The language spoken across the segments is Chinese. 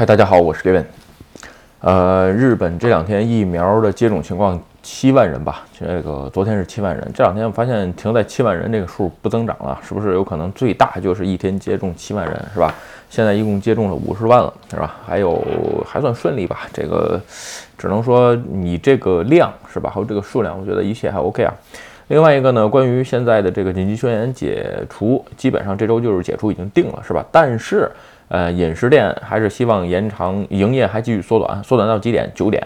嗨，大家好，我是 Gavin。呃，日本这两天疫苗的接种情况，七万人吧。这个昨天是七万人，这两天我发现停在七万人这个数不增长了，是不是有可能最大就是一天接种七万人，是吧？现在一共接种了五十万了，是吧？还有还算顺利吧？这个只能说你这个量是吧？还有这个数量，我觉得一切还 OK 啊。另外一个呢，关于现在的这个紧急宣言解除，基本上这周就是解除已经定了，是吧？但是。呃，饮食店还是希望延长营业，还继续缩短，缩短到几点？九点。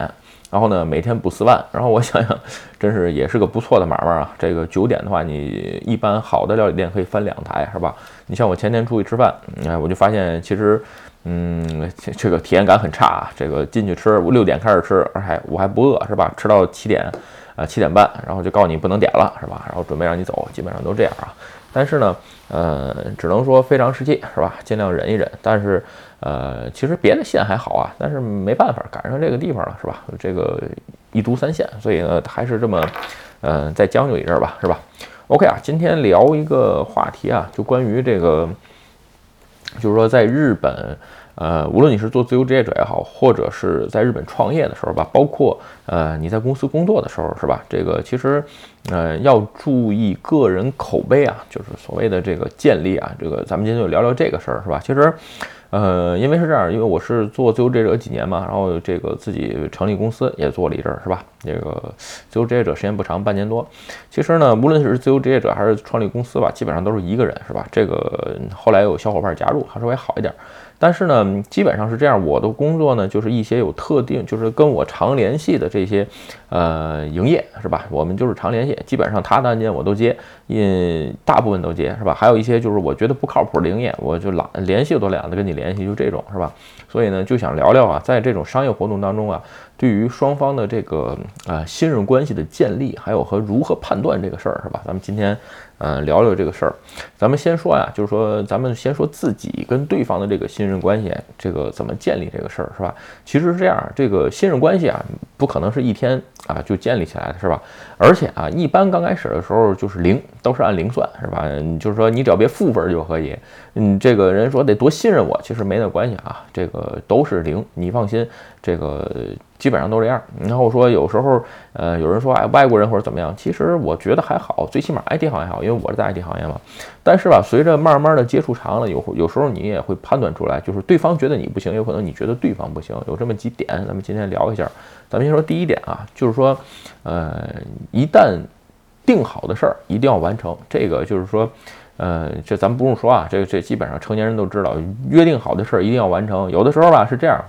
然后呢，每天补四万。然后我想想，真是也是个不错的买卖啊。这个九点的话，你一般好的料理店可以翻两台，是吧？你像我前天出去吃饭，哎，我就发现其实，嗯，这个体验感很差啊。这个进去吃，我六点开始吃，而且我还不饿，是吧？吃到七点，啊，七点半，然后就告诉你不能点了，是吧？然后准备让你走，基本上都这样啊。但是呢，呃，只能说非常时期，是吧？尽量忍一忍。但是，呃，其实别的县还好啊，但是没办法，赶上这个地方了，是吧？这个一都三县，所以呢，还是这么，呃，再将就一阵吧，是吧？OK 啊，今天聊一个话题啊，就关于这个，就是说在日本。呃，无论你是做自由职业者也好，或者是在日本创业的时候吧，包括呃你在公司工作的时候，是吧？这个其实，呃，要注意个人口碑啊，就是所谓的这个建立啊，这个咱们今天就聊聊这个事儿，是吧？其实。呃，因为是这样，因为我是做自由职业者几年嘛，然后这个自己成立公司也做了一阵儿，是吧？这个自由职业者时间不长，半年多。其实呢，无论是自由职业者还是创立公司吧，基本上都是一个人，是吧？这个后来有小伙伴加入，还稍微好一点。但是呢，基本上是这样。我的工作呢，就是一些有特定，就是跟我常联系的这些，呃，营业是吧？我们就是常联系，基本上他的案件我都接，因大部分都接是吧？还有一些就是我觉得不靠谱的营业，我就懒联系都懒得跟你联系，就这种是吧？所以呢，就想聊聊啊，在这种商业活动当中啊，对于双方的这个啊信任关系的建立，还有和如何判断这个事儿是吧？咱们今天。嗯，聊聊这个事儿。咱们先说呀，就是说，咱们先说自己跟对方的这个信任关系，这个怎么建立这个事儿，是吧？其实是这样，这个信任关系啊，不可能是一天啊就建立起来的，是吧？而且啊，一般刚开始的时候就是零，都是按零算，是吧？就是说，你只要别负分就可以。嗯，这个人说得多信任我，其实没那关系啊，这个都是零，你放心，这个。基本上都这样。然后说有时候，呃，有人说哎，外国人或者怎么样，其实我觉得还好，最起码 IT 行业好，因为我是在 IT 行业嘛。但是吧，随着慢慢的接触长了，有有时候你也会判断出来，就是对方觉得你不行，有可能你觉得对方不行，有这么几点，咱们今天聊一下。咱们先说第一点啊，就是说，呃，一旦定好的事儿一定要完成，这个就是说，呃，这咱们不用说啊，这这基本上成年人都知道，约定好的事儿一定要完成。有的时候吧是这样，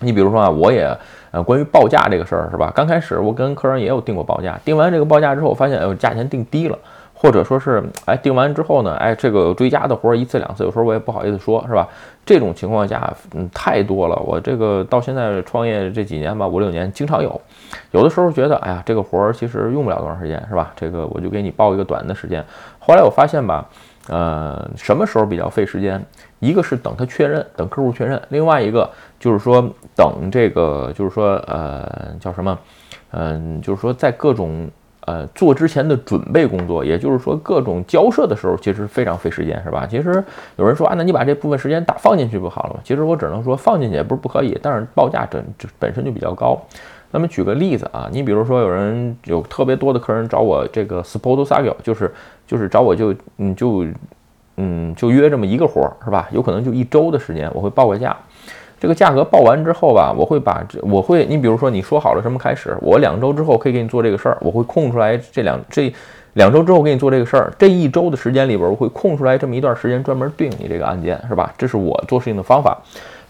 你比如说啊，我也。呃，关于报价这个事儿是吧？刚开始我跟客人也有定过报价，定完这个报价之后，发现哎，价钱定低了，或者说是哎，定完之后呢，哎，这个追加的活儿一次两次，有时候我也不好意思说，是吧？这种情况下，嗯，太多了。我这个到现在创业这几年吧，五六年，经常有，有的时候觉得，哎呀，这个活儿其实用不了多长时间，是吧？这个我就给你报一个短的时间。后来我发现吧。呃，什么时候比较费时间？一个是等他确认，等客户确认；另外一个就是说等这个，就是说呃，叫什么？嗯，就是说在各种呃做之前的准备工作，也就是说各种交涉的时候，其实非常费时间，是吧？其实有人说啊，那你把这部分时间打放进去不好了吗？其实我只能说放进去也不是不可以，但是报价本本身就比较高。那么举个例子啊，你比如说有人有特别多的客人找我这个 support s a g o 就是就是找我就嗯就嗯就约这么一个活儿是吧？有可能就一周的时间，我会报个价。这个价格报完之后吧，我会把这我会你比如说你说好了什么开始，我两周之后可以给你做这个事儿，我会空出来这两这两周之后给你做这个事儿，这一周的时间里边我会空出来这么一段时间专门对应你这个案件是吧？这是我做事情的方法。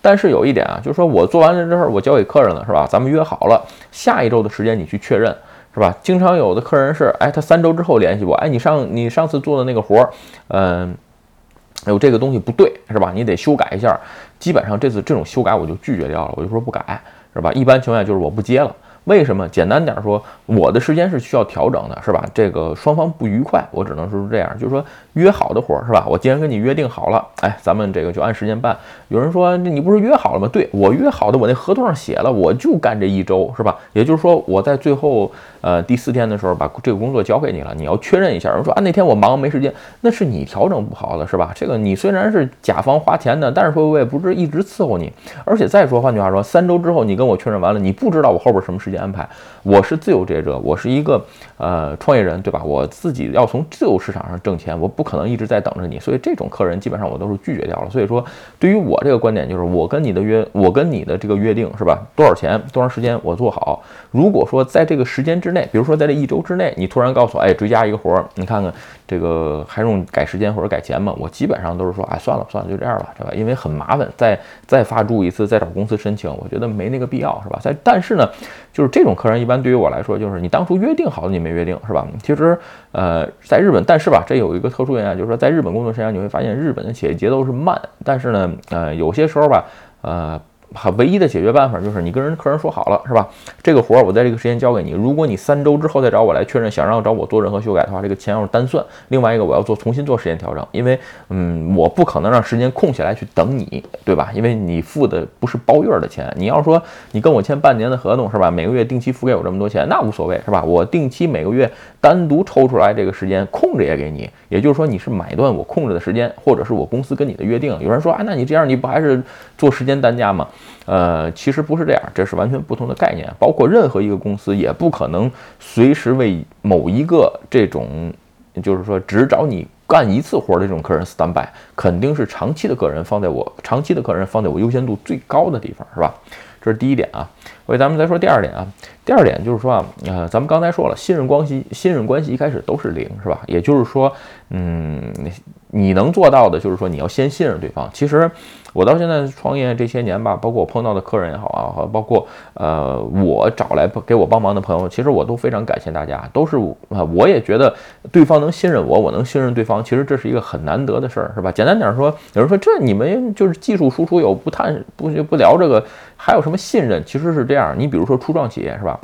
但是有一点啊，就是说我做完了之后，我交给客人了，是吧？咱们约好了下一周的时间你去确认，是吧？经常有的客人是，哎，他三周之后联系我，哎，你上你上次做的那个活儿，嗯，有这个东西不对，是吧？你得修改一下。基本上这次这种修改我就拒绝掉了，我就说不改，是吧？一般情况下就是我不接了。为什么？简单点说，我的时间是需要调整的，是吧？这个双方不愉快，我只能说是这样，就是说约好的活儿，是吧？我既然跟你约定好了，哎，咱们这个就按时间办。有人说，你不是约好了吗？对我约好的，我那合同上写了，我就干这一周，是吧？也就是说，我在最后呃第四天的时候把这个工作交给你了，你要确认一下。有人说啊，那天我忙没时间，那是你调整不好了，是吧？这个你虽然是甲方花钱的，但是说我也不是一直伺候你，而且再说，换句话说，三周之后你跟我确认完了，你不知道我后边什么时间安排。我是自由职业者，我是一个呃创业人，对吧？我自己要从自由市场上挣钱，我不可能一直在等着你，所以这种客人基本上我都是拒绝掉了。所以说，对于我这个观点，就是我跟你的约，我跟你的这个约定是吧？多少钱，多长时间，我做好。如果说在这个时间之内，比如说在这一周之内，你突然告诉我，哎，追加一个活儿，你看看这个还用改时间或者改钱吗？我基本上都是说，哎，算了算了，就这样吧，是吧？因为很麻烦，再再发注一次，再找公司申请，我觉得没那个必要，是吧？在但是呢，就是这种客人一般对于我来说，就是你当初约定好的你没约定，是吧？其实，呃，在日本，但是吧，这有一个特殊原因，就是说在日本工作时间，你会发现日本的企业节奏是慢，但是呢，呃，有些时候吧，呃。唯一的解决办法就是你跟人客人说好了，是吧？这个活儿我在这个时间交给你。如果你三周之后再找我来确认，想让找我做任何修改的话，这个钱要是单算。另外一个，我要做重新做时间调整，因为嗯，我不可能让时间空下来去等你，对吧？因为你付的不是包月的钱。你要说你跟我签半年的合同，是吧？每个月定期付给我这么多钱，那无所谓，是吧？我定期每个月单独抽出来这个时间空着也给你。也就是说，你是买断我控制的时间，或者是我公司跟你的约定。有人说，啊，那你这样你不还是做时间单价吗？呃，其实不是这样，这是完全不同的概念。包括任何一个公司也不可能随时为某一个这种，就是说只找你干一次活儿的这种客人 stand by，肯定是长期的客人放在我长期的客人放在我优先度最高的地方，是吧？这是第一点啊。所以咱们再说第二点啊。第二点就是说啊，呃，咱们刚才说了，信任关系，信任关系一开始都是零，是吧？也就是说，嗯，你能做到的就是说，你要先信任对方。其实。我到现在创业这些年吧，包括我碰到的客人也好啊，包括呃我找来给我帮忙的朋友，其实我都非常感谢大家，都是啊，我也觉得对方能信任我，我能信任对方，其实这是一个很难得的事儿，是吧？简单点说，有人说这你们就是技术输出有不谈不不聊这个，还有什么信任？其实是这样，你比如说初创企业是吧？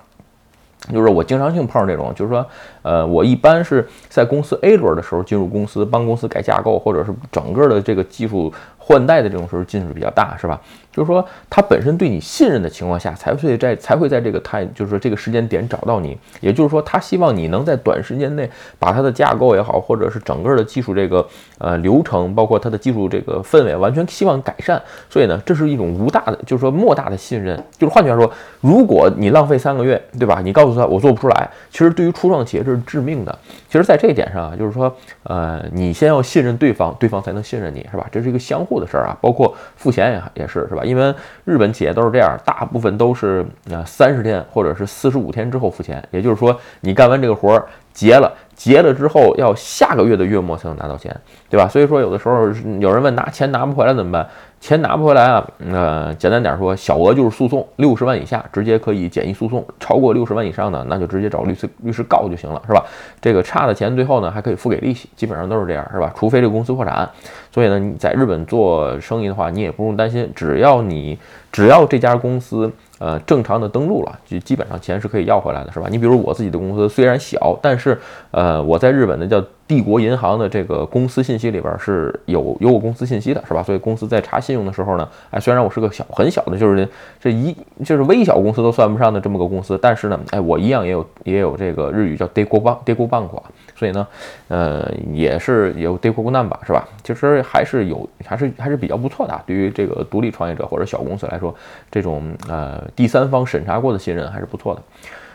就是我经常性碰上这种，就是说，呃，我一般是在公司 A 轮的时候进入公司，帮公司改架构，或者是整个的这个技术。换代的这种时候进度比较大，是吧？就是说，他本身对你信任的情况下，才会在才会在这个太，就是说这个时间点找到你。也就是说，他希望你能在短时间内把他的架构也好，或者是整个的技术这个呃流程，包括他的技术这个氛围，完全希望改善。所以呢，这是一种无大的，就是说莫大的信任。就是换句话说，如果你浪费三个月，对吧？你告诉他我做不出来，其实对于初创企业这是致命的。其实，在这一点上啊，就是说，呃，你先要信任对方，对方才能信任你，是吧？这是一个相互的事儿啊。包括付钱也也是，是吧？因为日本企业都是这样，大部分都是呃三十天或者是四十五天之后付钱，也就是说你干完这个活儿结了，结了之后要下个月的月末才能拿到钱，对吧？所以说有的时候有人问拿钱拿不回来怎么办？钱拿不回来啊？呃，简单点说，小额就是诉讼，六十万以下直接可以简易诉讼，超过六十万以上的那就直接找律师律师告就行了，是吧？这个差的钱最后呢还可以付给利息，基本上都是这样，是吧？除非这个公司破产。所以呢，你在日本做生意的话，你也不用担心，只要你只要这家公司。呃，正常的登录了，就基本上钱是可以要回来的，是吧？你比如我自己的公司虽然小，但是呃，我在日本的叫帝国银行的这个公司信息里边是有有我公司信息的，是吧？所以公司在查信用的时候呢，哎，虽然我是个小很小的，就是这一就是微小公司都算不上的这么个公司，但是呢，哎，我一样也有也有这个日语叫 “day go bang day go b a n 所以呢，呃，也是有 day go bang 吧，是吧？其实还是有还是还是比较不错的，对于这个独立创业者或者小公司来说，这种呃。第三方审查过的信任还是不错的。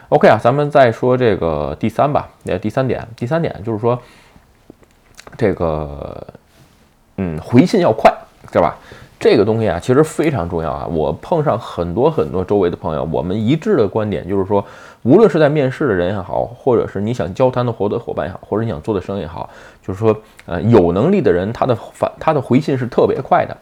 OK 啊，咱们再说这个第三吧。呃，第三点，第三点就是说，这个，嗯，回信要快，对吧？这个东西啊，其实非常重要啊。我碰上很多很多周围的朋友，我们一致的观点就是说，无论是在面试的人也好，或者是你想交谈的合作伙伴也好，或者你想做的生意也好，就是说，呃，有能力的人，他的反他的回信是特别快的。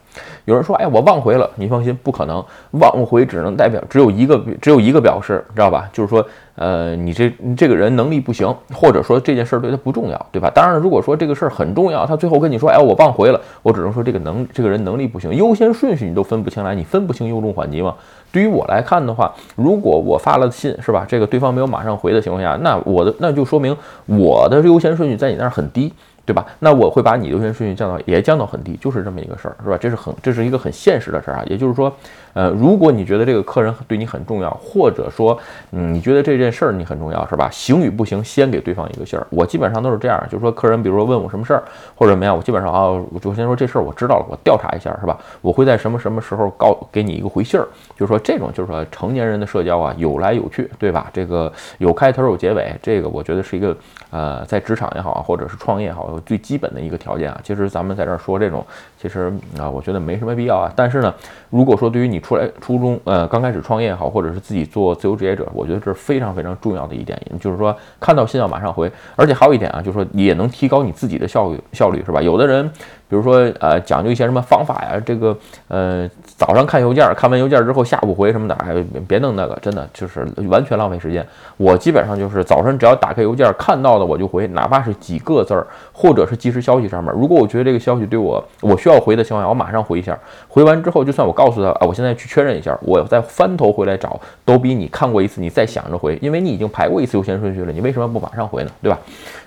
有人说，哎，我忘回了，你放心，不可能，忘回只能代表只有一个只有一个表示，知道吧？就是说，呃，你这这个人能力不行，或者说这件事儿对他不重要，对吧？当然，如果说这个事儿很重要，他最后跟你说，哎，我忘回了，我只能说这个能这个人能力不行，优先顺序你都分不清来，你分不清优重缓急吗？对于我来看的话，如果我发了信，是吧？这个对方没有马上回的情况下，那我的那就说明我的优先顺序在你那儿很低。对吧？那我会把你优先顺序降到也降到很低，就是这么一个事儿，是吧？这是很这是一个很现实的事儿啊。也就是说，呃，如果你觉得这个客人对你很重要，或者说，嗯，你觉得这件事儿你很重要，是吧？行与不行，先给对方一个信儿。我基本上都是这样，就是说，客人比如说问我什么事儿或者怎么样，我基本上啊，我就先说这事儿我知道了，我调查一下，是吧？我会在什么什么时候告给你一个回信儿，就是说这种就是说成年人的社交啊，有来有去，对吧？这个有开头有结尾，这个我觉得是一个呃，在职场也好，或者是创业也好，最基本的一个。条件啊，其实咱们在这儿说这种，其实啊，我觉得没什么必要啊。但是呢，如果说对于你出来初中呃刚开始创业也好，或者是自己做自由职业者，我觉得这是非常非常重要的一点，就是说看到信要马上回，而且还有一点啊，就是说也能提高你自己的效率效率，是吧？有的人。比如说，呃，讲究一些什么方法呀？这个，呃，早上看邮件，看完邮件之后下午回什么的，哎，别弄那个，真的就是完全浪费时间。我基本上就是早晨只要打开邮件看到的我就回，哪怕是几个字儿，或者是即时消息上面，如果我觉得这个消息对我我需要回的情况下，我马上回一下。回完之后，就算我告诉他，啊，我现在去确认一下，我再翻头回来找，都比你看过一次你再想着回，因为你已经排过一次优先顺序了，你为什么不马上回呢？对吧？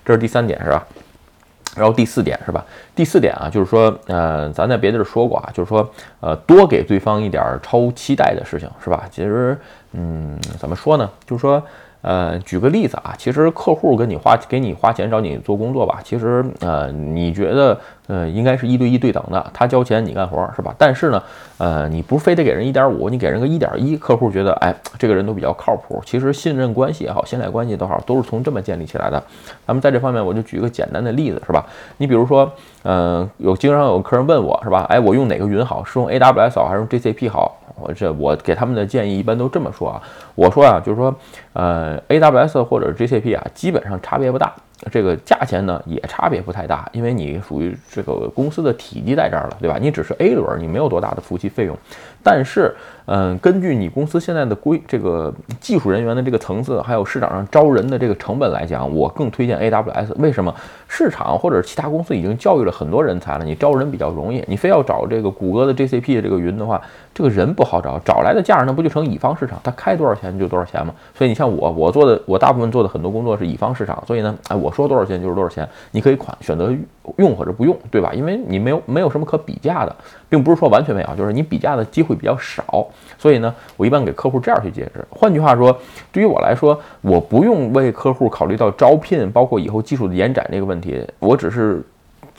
这是第三点，是吧？然后第四点是吧？第四点啊，就是说，呃，咱在别地儿说过啊，就是说，呃，多给对方一点超期待的事情，是吧？其实，嗯，怎么说呢？就是说。呃，举个例子啊，其实客户跟你花给你花钱找你做工作吧，其实呃，你觉得呃应该是一对一对等的，他交钱你干活是吧？但是呢，呃，你不非得给人一点五，你给人个一点一，客户觉得哎，这个人都比较靠谱。其实信任关系也好，信赖关系都好，都是从这么建立起来的。咱们在这方面，我就举一个简单的例子是吧？你比如说，嗯，有经常有客人问我是吧？哎，我用哪个云好？是用 AWS 好还是用 GCP 好？我这我给他们的建议一般都这么说啊，我说啊，就是说，呃，AWS 或者 GCP 啊，基本上差别不大。这个价钱呢也差别不太大，因为你属于这个公司的体积在这儿了，对吧？你只是 A 轮，你没有多大的服务器费用。但是，嗯，根据你公司现在的规这个技术人员的这个层次，还有市场上招人的这个成本来讲，我更推荐 AWS。为什么？市场或者其他公司已经教育了很多人才了，你招人比较容易。你非要找这个谷歌的 GCP 这个云的话，这个人不好找，找来的价那不就成乙方市场？他开多少钱就多少钱吗？所以你像我，我做的我大部分做的很多工作是乙方市场，所以呢，哎，我说多少钱就是多少钱，你可以款选择用或者不用，对吧？因为你没有没有什么可比价的。并不是说完全没有，就是你比价的机会比较少，所以呢，我一般给客户这样去解释。换句话说，对于我来说，我不用为客户考虑到招聘，包括以后技术的延展这个问题，我只是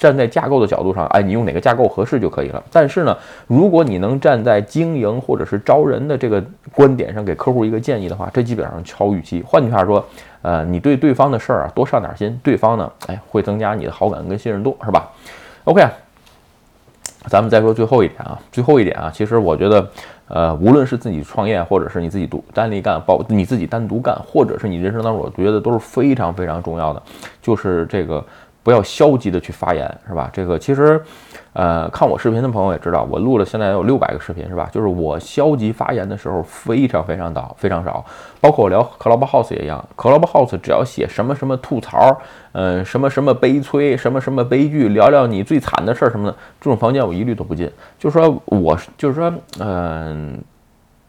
站在架构的角度上，哎，你用哪个架构合适就可以了。但是呢，如果你能站在经营或者是招人的这个观点上给客户一个建议的话，这基本上超预期。换句话说，呃，你对对方的事儿啊多上点心，对方呢，哎，会增加你的好感跟信任度，是吧？OK。咱们再说最后一点啊，最后一点啊，其实我觉得，呃，无论是自己创业，或者是你自己独单立干，包你自己单独干，或者是你人生当中，我觉得都是非常非常重要的，就是这个。不要消极的去发言，是吧？这个其实，呃，看我视频的朋友也知道，我录了现在有六百个视频，是吧？就是我消极发言的时候非常非常少，非常少。包括我聊 Clubhouse 也一样，Clubhouse 只要写什么什么吐槽，嗯，什么什么悲催，什么什么悲剧，聊聊你最惨的事儿什么的，这种房间我一律都不进。就是说，我就是说，嗯。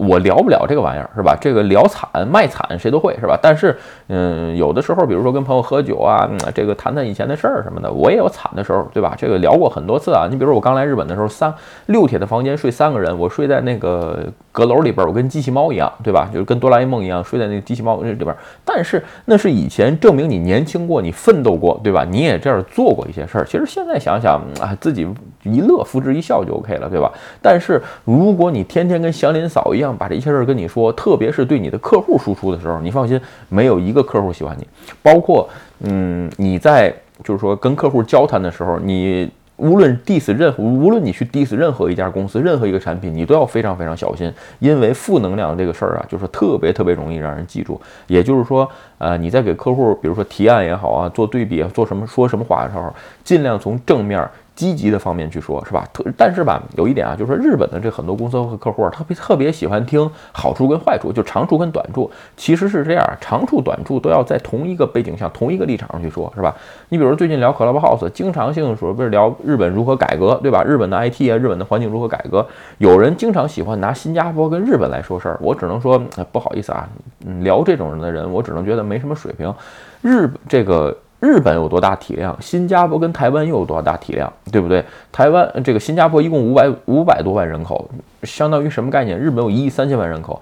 我聊不了这个玩意儿，是吧？这个聊惨卖惨谁都会，是吧？但是，嗯，有的时候，比如说跟朋友喝酒啊，这个谈谈以前的事儿什么的，我也有惨的时候，对吧？这个聊过很多次啊。你比如说我刚来日本的时候，三六铁的房间睡三个人，我睡在那个阁楼里边，我跟机器猫一样，对吧？就是跟哆啦 A 梦一样睡在那个机器猫里边。但是那是以前证明你年轻过，你奋斗过，对吧？你也这样做过一些事儿。其实现在想想啊，自己一乐，付之一笑就 OK 了，对吧？但是如果你天天跟祥林嫂一样，把这一切事儿跟你说，特别是对你的客户输出的时候，你放心，没有一个客户喜欢你。包括，嗯，你在就是说跟客户交谈的时候，你无论 diss 任何，无论你去 diss 任何一家公司，任何一个产品，你都要非常非常小心，因为负能量这个事儿啊，就是特别特别容易让人记住。也就是说，呃，你在给客户，比如说提案也好啊，做对比，做什么说什么话的时候，尽量从正面。积极的方面去说，是吧？特但是吧，有一点啊，就是说日本的这很多公司和客户特别特别喜欢听好处跟坏处，就长处跟短处。其实是这样，长处短处都要在同一个背景下、同一个立场上去说，是吧？你比如最近聊 Clubhouse，经常性说不是聊日本如何改革，对吧？日本的 IT 啊，日本的环境如何改革？有人经常喜欢拿新加坡跟日本来说事儿，我只能说不好意思啊，聊这种人的人，我只能觉得没什么水平。日这个。日本有多大体量？新加坡跟台湾又有多大体量？对不对？台湾这个新加坡一共五百五百多万人口，相当于什么概念？日本有一亿三千万人口，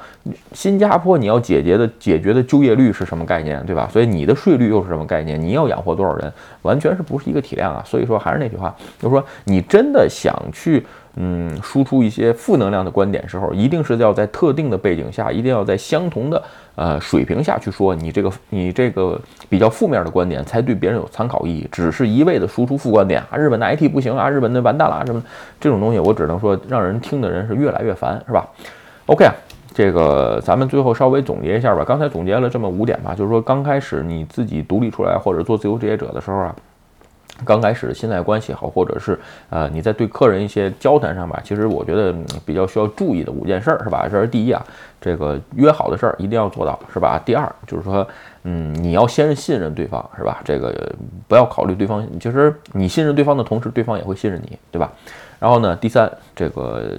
新加坡你要解决的解决的就业率是什么概念？对吧？所以你的税率又是什么概念？你要养活多少人？完全是不是一个体量啊？所以说还是那句话，就是说你真的想去。嗯，输出一些负能量的观点时候，一定是要在特定的背景下，一定要在相同的呃水平下去说你这个你这个比较负面的观点，才对别人有参考意义。只是一味的输出负观点啊，日本的 IT 不行啊，日本的完蛋了啊什么这种东西，我只能说让人听的人是越来越烦，是吧？OK 啊，这个咱们最后稍微总结一下吧。刚才总结了这么五点吧，就是说刚开始你自己独立出来或者做自由职业者的时候啊。刚开始的信赖关系好，或者是呃你在对客人一些交谈上吧，其实我觉得比较需要注意的五件事儿是吧？这是第一啊，这个约好的事儿一定要做到是吧？第二就是说，嗯，你要先信任对方是吧？这个不要考虑对方，其实你信任对方的同时，对方也会信任你，对吧？然后呢，第三，这个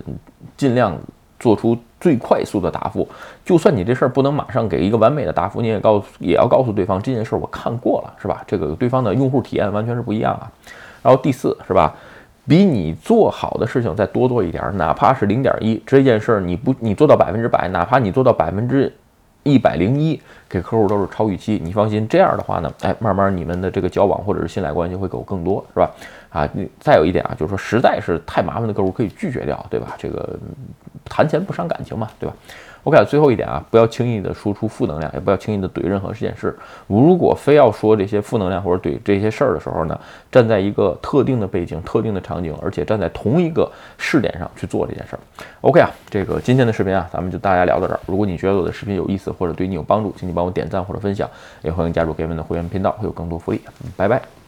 尽量。做出最快速的答复，就算你这事儿不能马上给一个完美的答复，你也告诉也要告诉对方这件事儿我看过了，是吧？这个对方的用户体验完全是不一样啊。然后第四是吧，比你做好的事情再多做一点儿，哪怕是零点一，这件事儿你不你做到百分之百，哪怕你做到百分之。一百零一给客户都是超预期，你放心，这样的话呢，哎，慢慢你们的这个交往或者是信赖关系会有更多，是吧？啊，你再有一点啊，就是说实在是太麻烦的客户可以拒绝掉，对吧？这个谈钱不伤感情嘛，对吧？OK，最后一点啊，不要轻易的输出负能量，也不要轻易的怼任何这件事。如果非要说这些负能量或者怼这些事儿的时候呢，站在一个特定的背景、特定的场景，而且站在同一个视点上去做这件事儿。OK 啊，这个今天的视频啊，咱们就大家聊到这儿。如果你觉得我的视频有意思或者对你有帮助，请你帮我点赞或者分享，也欢迎加入 Gavin 的会员频道，会有更多福利。嗯拜拜。